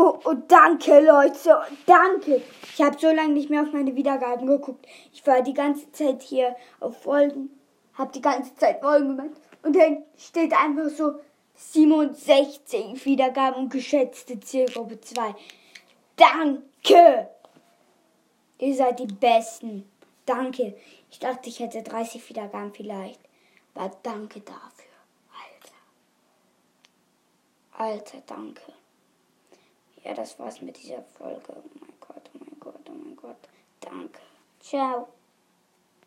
Oh, oh, danke, Leute. Danke. Ich habe so lange nicht mehr auf meine Wiedergaben geguckt. Ich war die ganze Zeit hier auf Folgen. Habe die ganze Zeit Folgen gemacht. Und dann steht einfach so 67 Wiedergaben und geschätzte Zielgruppe 2. Danke. Ihr seid die Besten. Danke. Ich dachte, ich hätte 30 Wiedergaben vielleicht. Aber danke dafür. Alter. Alter, danke. Ja, das war's mit dieser Folge. Oh mein Gott, oh mein Gott, oh mein Gott. Danke. Ciao.